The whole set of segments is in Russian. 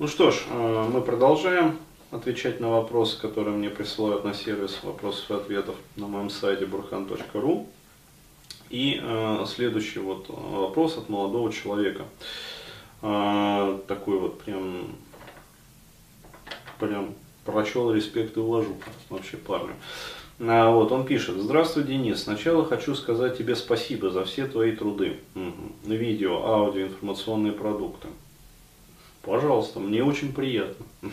Ну что ж, э, мы продолжаем отвечать на вопросы, которые мне присылают на сервис вопросов и ответов на моем сайте burhan.ru. И э, следующий вот вопрос от молодого человека. Э, такой вот прям, прям прочел респект и уважуха вообще парню. А, вот, он пишет, здравствуй, Денис, сначала хочу сказать тебе спасибо за все твои труды. Угу. Видео, аудио, информационные продукты. Пожалуйста, мне очень приятно.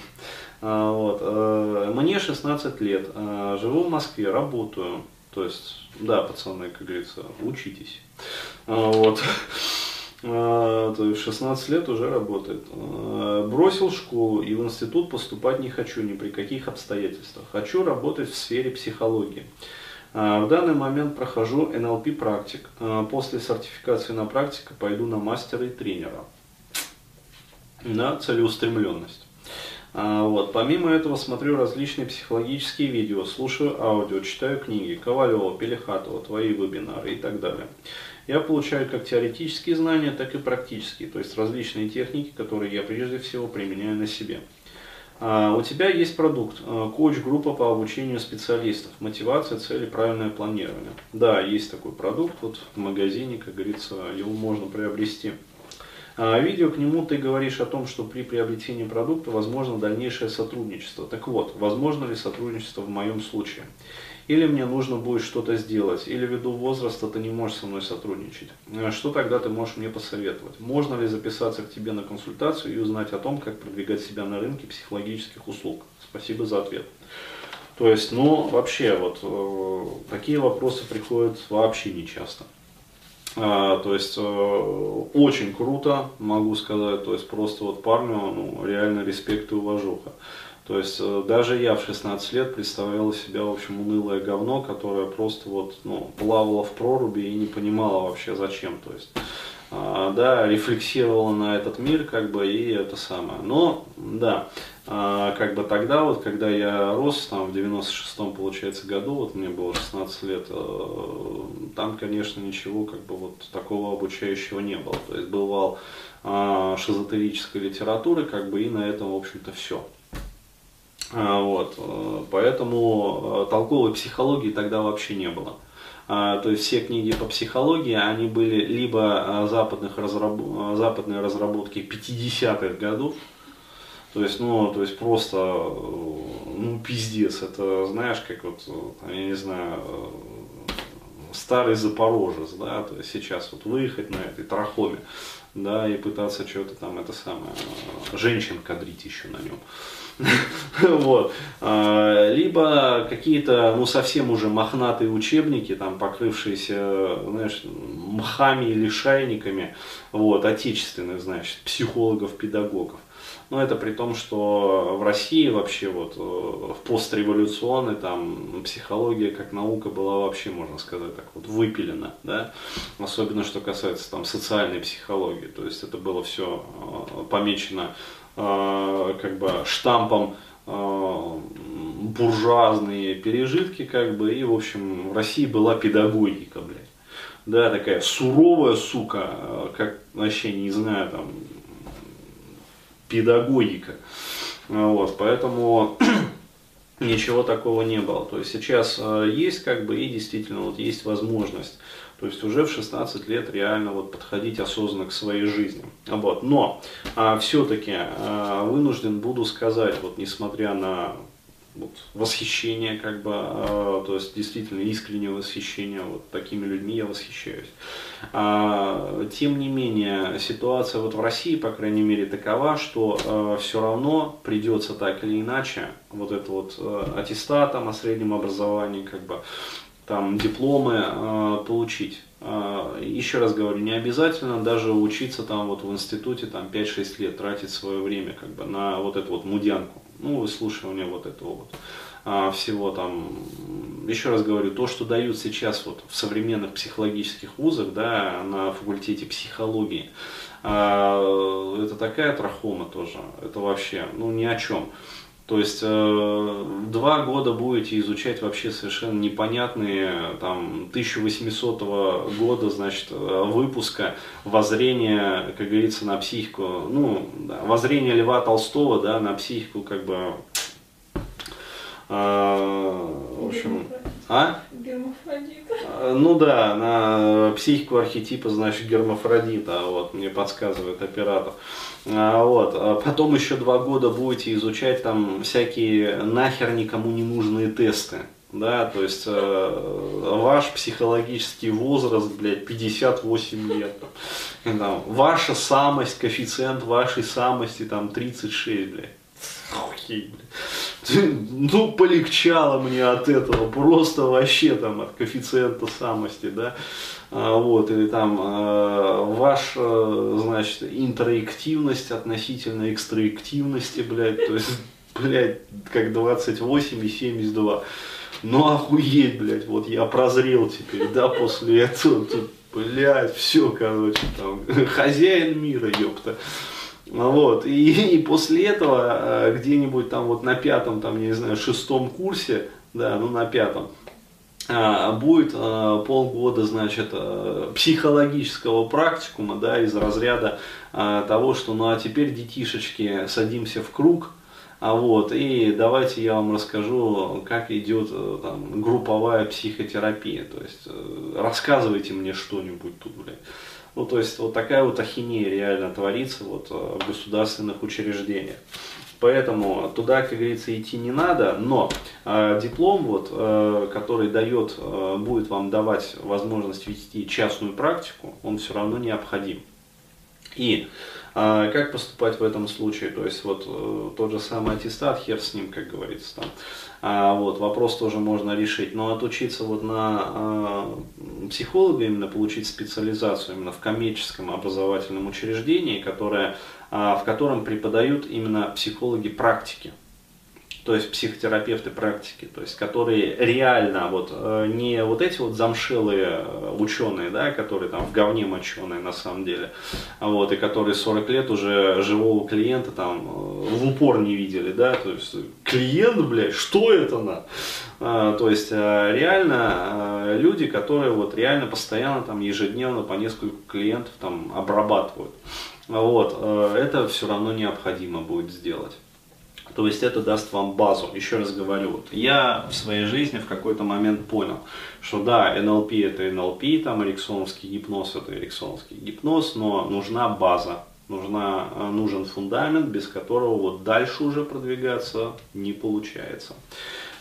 А, вот. Э, мне 16 лет, а, живу в Москве, работаю. То есть, да, пацаны, как говорится, учитесь. А, вот. То есть 16 лет уже работает. Бросил школу и в институт поступать не хочу ни при каких обстоятельствах. Хочу работать в сфере психологии. В данный момент прохожу НЛП практик. После сертификации на практика пойду на мастера и тренера на целеустремленность. А, вот. Помимо этого смотрю различные психологические видео, слушаю аудио, читаю книги Ковалева, Пелехатова, твои вебинары и так далее. Я получаю как теоретические знания, так и практические, то есть различные техники, которые я прежде всего применяю на себе. А, у тебя есть продукт, а, коуч-группа по обучению специалистов, мотивация, цели, правильное планирование. Да, есть такой продукт, вот в магазине, как говорится, его можно приобрести. А, видео к нему ты говоришь о том, что при приобретении продукта возможно дальнейшее сотрудничество. Так вот, возможно ли сотрудничество в моем случае? Или мне нужно будет что-то сделать, или ввиду возраста ты не можешь со мной сотрудничать. А, что тогда ты можешь мне посоветовать? Можно ли записаться к тебе на консультацию и узнать о том, как продвигать себя на рынке психологических услуг? Спасибо за ответ. То есть, ну, вообще, вот, э, такие вопросы приходят вообще нечасто. А, то есть э, очень круто, могу сказать, то есть просто вот парню ну, реально респект и уважуха. То есть э, даже я в 16 лет представлял себя, в общем, унылое говно, которое просто вот, ну, плавало в проруби и не понимало вообще зачем. То есть, а, да, рефлексировала на этот мир, как бы, и это самое. Но, да, а, как бы тогда, вот, когда я рос, там, в 96-м, получается, году, вот мне было 16 лет, э, там, конечно, ничего, как бы, вот, такого обучающего не было. То есть, был вал а, шизотерической литературы, как бы, и на этом, в общем-то, все. А, вот, э, поэтому э, толковой психологии тогда вообще не было. То есть все книги по психологии, они были либо западных разраб... западные разработки 50-х годов, то есть, ну, то есть просто, ну, пиздец, это, знаешь, как вот, я не знаю, старый Запорожец, да, то есть сейчас вот выехать на этой трахоме, да, и пытаться что-то там, это самое, женщин кадрить еще на нем. Вот. А, либо какие-то, ну, совсем уже мохнатые учебники, там, покрывшиеся, знаешь, мхами или шайниками, вот, отечественных, значит, психологов, педагогов. Но это при том, что в России вообще вот э, в постреволюционной там психология как наука была вообще, можно сказать, так вот выпилена, да, особенно что касается там социальной психологии, то есть это было все э, помечено как бы штампом буржуазные пережитки, как бы, и, в общем, в России была педагогика, блядь. Да, такая суровая сука, как вообще не знаю, там, педагогика. Вот, поэтому ничего такого не было. То есть сейчас э, есть как бы и действительно вот есть возможность. То есть уже в 16 лет реально вот подходить осознанно к своей жизни. Вот. Но а, все-таки а, вынужден буду сказать, вот несмотря на вот, восхищение, как бы, э, то есть действительно искреннее восхищение, вот такими людьми я восхищаюсь. А, тем не менее, ситуация вот в России, по крайней мере, такова, что э, все равно придется так или иначе вот это вот э, аттестатом о среднем образовании, как бы, там, дипломы э, получить. Э, еще раз говорю, не обязательно даже учиться там вот в институте там 5-6 лет, тратить свое время как бы на вот эту вот мудянку ну, выслушивание вот этого вот а, всего там, еще раз говорю, то, что дают сейчас вот в современных психологических вузах, да, на факультете психологии, а, это такая трахома тоже, это вообще, ну, ни о чем. То есть э, два года будете изучать вообще совершенно непонятные там 1800 года, значит, э, выпуска воззрения, как говорится, на психику, ну, да, воззрение Льва Толстого, да, на психику, как бы, э, в общем, а? Гермафродита. Э, ну да, на психику архетипа, значит, гермафродита, вот, мне подсказывает оператор. А, вот. А потом еще два года будете изучать там всякие нахер никому не нужные тесты. Да, то есть э, ваш психологический возраст, блядь, 58 лет. Там, там, ваша самость, коэффициент вашей самости там 36, блядь. Окей, блядь. Ну, полегчало мне от этого, просто вообще там от коэффициента самости, да. А, вот, или там а, ваша, значит, интроактивность относительно экстраактивности, блядь, то есть, блядь, как 28 и 72. Ну охуеть, блядь, вот я прозрел теперь, да, после этого, тут, блядь, все, короче, там, хозяин мира, ёпта. Вот, и, и после этого а, где-нибудь там вот на пятом, там, я не знаю, шестом курсе, да, ну на пятом, а, будет а, полгода, значит, психологического практикума, да, из разряда того, что, ну а теперь, детишечки, садимся в круг, а вот, и давайте я вам расскажу, как идет там, групповая психотерапия. То есть э, рассказывайте мне что-нибудь тут, блядь. Ну, то есть вот такая вот ахинея реально творится вот в государственных учреждениях. Поэтому туда, как говорится, идти не надо, но э, диплом, вот, э, который дает, э, будет вам давать возможность вести частную практику, он все равно необходим. И э, как поступать в этом случае? То есть вот э, тот же самый аттестат, хер с ним, как говорится, там. А, вот, вопрос тоже можно решить. Но отучиться вот на э, психолога, именно получить специализацию именно в коммерческом образовательном учреждении, которое а, в котором преподают именно психологи практики, то есть психотерапевты практики, то есть которые реально вот э, не вот эти вот замшелые э, ученые, да, которые там в говне моченые на самом деле, а вот, и которые 40 лет уже живого клиента там э, в упор не видели, да, то есть клиент, блядь, что это на? А, то есть реально люди, которые вот реально постоянно там ежедневно по несколько клиентов там обрабатывают. Вот, это все равно необходимо будет сделать. То есть это даст вам базу. Еще раз говорю, вот я в своей жизни в какой-то момент понял, что да, НЛП это НЛП, там эриксоновский гипноз это эриксоновский гипноз, но нужна база, нужна, э, нужен фундамент, без которого вот дальше уже продвигаться не получается.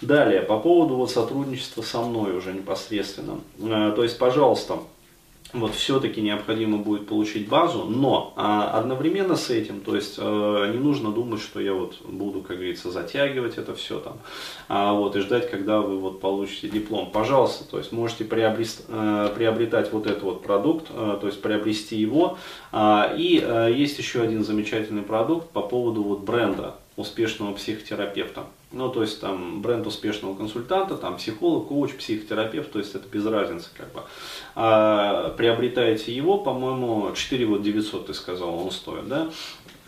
Далее, по поводу вот сотрудничества со мной уже непосредственно. Э, то есть, пожалуйста, вот все-таки необходимо будет получить базу, но а, одновременно с этим, то есть а, не нужно думать, что я вот буду, как говорится, затягивать это все там, а, вот и ждать, когда вы вот получите диплом. Пожалуйста, то есть можете приобрести, а, приобретать вот этот вот продукт, а, то есть приобрести его. А, и а, есть еще один замечательный продукт по поводу вот бренда успешного психотерапевта. Ну, то есть там бренд успешного консультанта, там психолог, коуч, психотерапевт, то есть это без разницы как бы. А, приобретаете его, по-моему, 4 вот 900 ты сказал, он стоит, да?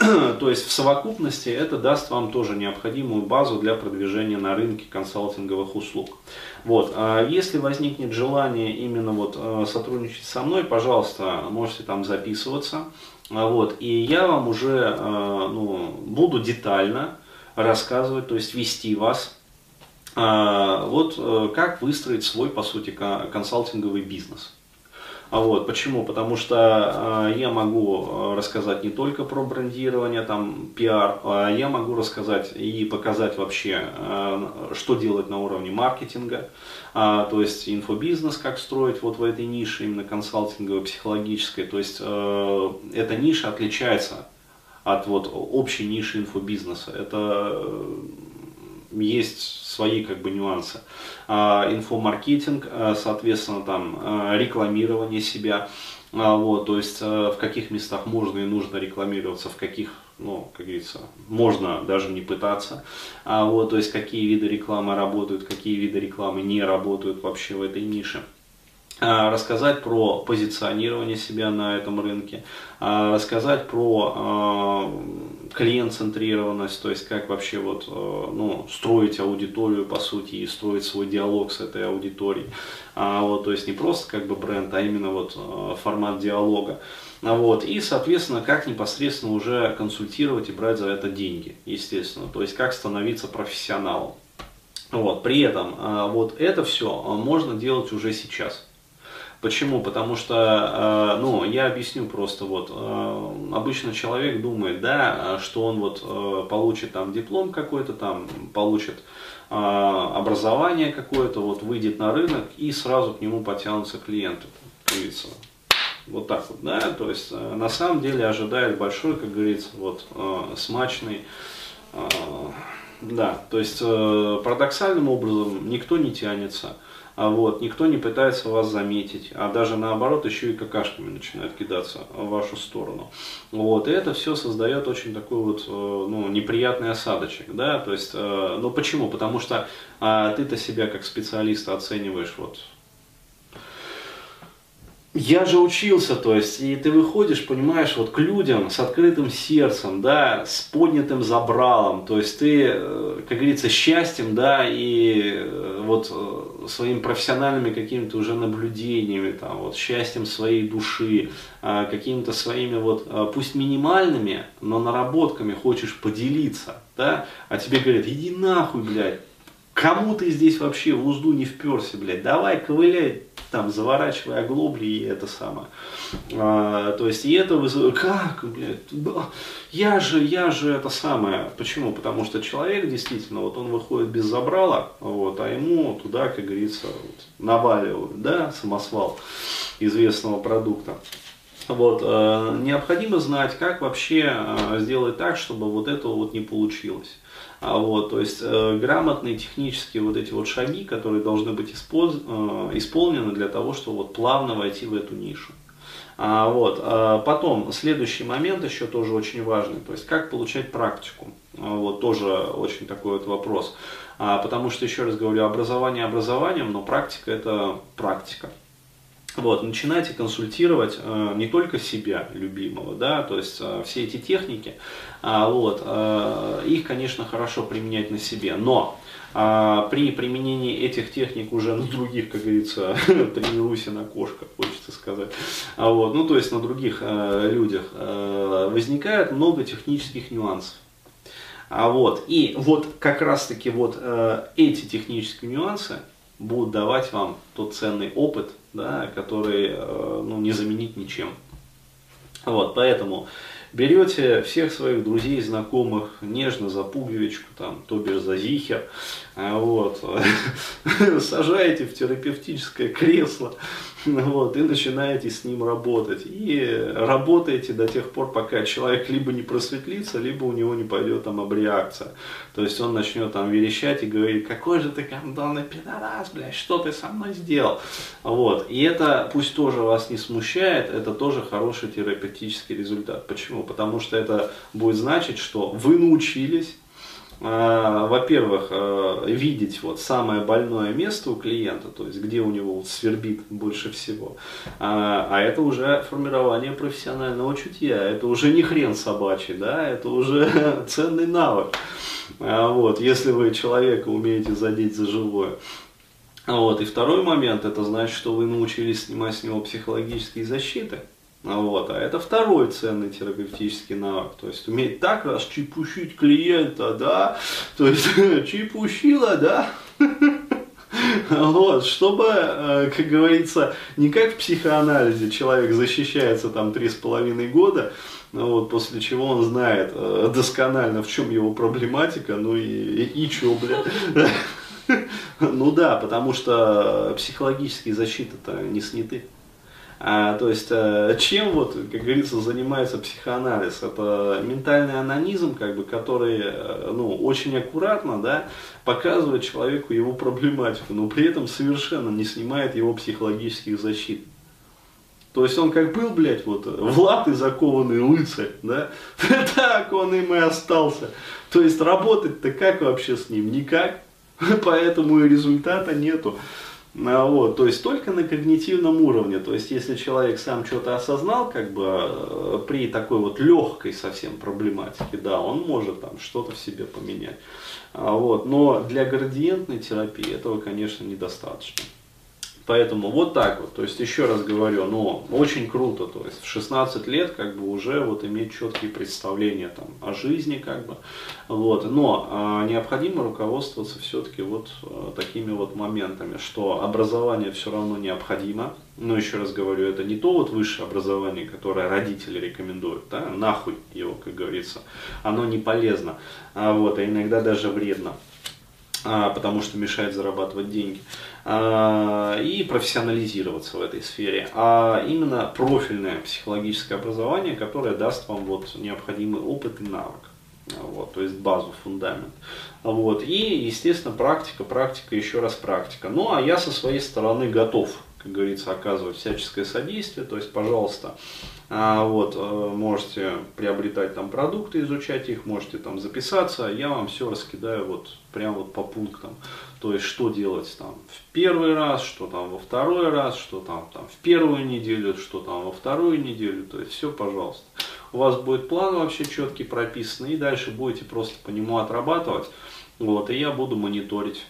то есть в совокупности это даст вам тоже необходимую базу для продвижения на рынке консалтинговых услуг. Вот. А если возникнет желание именно вот э, сотрудничать со мной, пожалуйста, можете там записываться. А вот. И я вам уже э, ну, буду детально рассказывать, то есть вести вас, а, вот э, как выстроить свой, по сути, консалтинговый бизнес. А вот, почему? Потому что э, я могу э, рассказать не только про брендирование, там, пиар, а я могу рассказать и показать вообще, э, что делать на уровне маркетинга, э, то есть инфобизнес, как строить вот в этой нише, именно консалтинговой, психологической. То есть эта ниша отличается от вот общей ниши инфобизнеса. Это э, есть свои как бы нюансы. А, инфомаркетинг, э, соответственно, там э, рекламирование себя, а, вот, то есть в каких местах можно и нужно рекламироваться, в каких, ну, как говорится, можно даже не пытаться, а, вот, то есть какие виды рекламы работают, какие виды рекламы не работают вообще в этой нише. А, рассказать про позиционирование себя на этом рынке, а, рассказать про а, клиент-центрированность, то есть как вообще вот, ну, строить аудиторию, по сути, и строить свой диалог с этой аудиторией. Вот, то есть не просто как бы бренд, а именно вот формат диалога. Вот. И, соответственно, как непосредственно уже консультировать и брать за это деньги, естественно. То есть, как становиться профессионалом. Вот. При этом вот это все можно делать уже сейчас. Почему? Потому что, а, ну, я объясню просто, вот, а, обычно человек думает, да, что он вот получит там диплом какой-то, там, получит образование какое-то, вот, выйдет на рынок и сразу к нему потянутся клиенты, говорится, вот так вот, да, то есть э, на самом деле ожидает большой, как говорится, вот э, смачный, э, да, то есть парадоксальным образом никто не тянется, вот, никто не пытается вас заметить, а даже наоборот еще и какашками начинают кидаться в вашу сторону. Вот, и это все создает очень такой вот ну, неприятный осадочек, да, то есть, ну почему? Потому что а, ты-то себя как специалиста оцениваешь вот я же учился, то есть, и ты выходишь, понимаешь, вот к людям с открытым сердцем, да, с поднятым забралом, то есть ты, э, как говорится, счастьем, да, и э, вот э, своими профессиональными какими-то уже наблюдениями, там, вот, счастьем своей души, какими-то своими вот, пусть минимальными, но наработками хочешь поделиться, да, а тебе говорят, иди нахуй, блядь, Кому ты здесь вообще в узду не вперся, блядь? Давай, ковыляй, там, заворачивай оглобли и это самое. А, то есть, и это вызывает, как, блядь, я же, я же это самое. Почему? Потому что человек действительно, вот он выходит без забрала, вот, а ему туда, как говорится, вот, наваливают, да, самосвал известного продукта. Вот, э, необходимо знать, как вообще э, сделать так, чтобы вот этого вот не получилось. А вот, то есть э, грамотные технические вот эти вот шаги, которые должны быть испоз, э, исполнены для того, чтобы вот плавно войти в эту нишу. А, вот, а потом, следующий момент еще тоже очень важный, то есть как получать практику. А, вот тоже очень такой вот вопрос. А, потому что, еще раз говорю, образование образованием, но практика это практика. Вот, начинайте консультировать э, не только себя, любимого, да, то есть э, все эти техники, э, вот, э, их, конечно, хорошо применять на себе, но э, при применении этих техник уже на других, как говорится, тренируйся на кошках, хочется сказать, а вот, ну, то есть на других э, людях, э, возникает много технических нюансов. А вот, и вот как раз таки вот э, эти технические нюансы будут давать вам тот ценный опыт, да, который э, ну, не заменить ничем. Вот, поэтому берете всех своих друзей, знакомых, нежно за пуговичку, там, то бишь за зихер, а вот, сажаете в терапевтическое кресло, вот, и начинаете с ним работать. И работаете до тех пор, пока человек либо не просветлится, либо у него не пойдет там обреакция. То есть он начнет там верещать и говорить, какой же ты кондонный пидорас, блядь, что ты со мной сделал? Вот. И это пусть тоже вас не смущает, это тоже хороший терапевтический результат. Почему? Потому что это будет значить, что вы научились во-первых, а, видеть вот самое больное место у клиента, то есть где у него вот свербит больше всего. А, а это уже формирование профессионального чутья, это уже не хрен собачий, да, это уже ценный навык. Вот, если вы человека умеете задеть за живое. Вот, и второй момент, это значит, что вы научились снимать с него психологические защиты. Вот. А это второй ценный терапевтический навык. То есть уметь так раз чепушить клиента, да, то есть чепушила, да, вот, чтобы, э, как говорится, не как в психоанализе человек защищается там три с половиной года, вот, после чего он знает э, досконально, в чем его проблематика, ну и, и, и что, блядь. Ну да, потому что психологические защиты-то не сняты. А, то есть, а, чем вот, как говорится, занимается психоанализ? Это ментальный анонизм, как бы, который, э, ну, очень аккуратно, да, показывает человеку его проблематику, но при этом совершенно не снимает его психологических защит. То есть он как был, блядь, вот в латы закованный рыцарь, да, так он им и остался. То есть работать-то как вообще с ним? Никак. Поэтому и результата нету. А, вот, то есть только на когнитивном уровне, то есть если человек сам что-то осознал, как бы э, при такой вот легкой совсем проблематике, да, он может там что-то в себе поменять. А, вот, но для градиентной терапии этого, конечно, недостаточно. Поэтому вот так вот, то есть еще раз говорю, ну, очень круто, то есть в 16 лет как бы уже вот иметь четкие представления там о жизни как бы, вот, но а, необходимо руководствоваться все-таки вот а, такими вот моментами, что образование все равно необходимо, но еще раз говорю, это не то вот высшее образование, которое родители рекомендуют, да, нахуй его, как говорится, оно не полезно, а, вот, а иногда даже вредно а, потому что мешает зарабатывать деньги, и профессионализироваться в этой сфере, а именно профильное психологическое образование, которое даст вам вот необходимый опыт и навык. Вот, то есть базу, фундамент. Вот, и, естественно, практика, практика, еще раз практика. Ну, а я со своей стороны готов как говорится, оказывать всяческое содействие. То есть, пожалуйста, а, вот, э, можете приобретать там продукты, изучать их, можете там записаться. Я вам все раскидаю вот прямо вот по пунктам. То есть, что делать там в первый раз, что там во второй раз, что там, там в первую неделю, что там во вторую неделю. То есть, все, пожалуйста. У вас будет план вообще четкий прописан, и дальше будете просто по нему отрабатывать. Вот, и я буду мониторить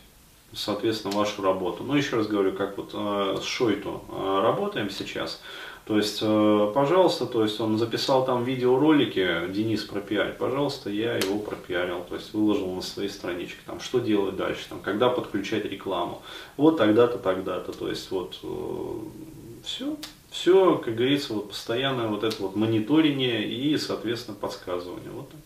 соответственно, вашу работу. Но еще раз говорю, как вот э, с Шойту э, работаем сейчас. То есть, э, пожалуйста, то есть он записал там видеоролики, Денис пропиарь, пожалуйста, я его пропиарил, то есть выложил на своей страничке, там, что делать дальше, там, когда подключать рекламу, вот тогда-то, тогда-то, то есть вот э, все, все, как говорится, вот постоянное вот это вот мониторинг и, соответственно, подсказывание, вот так.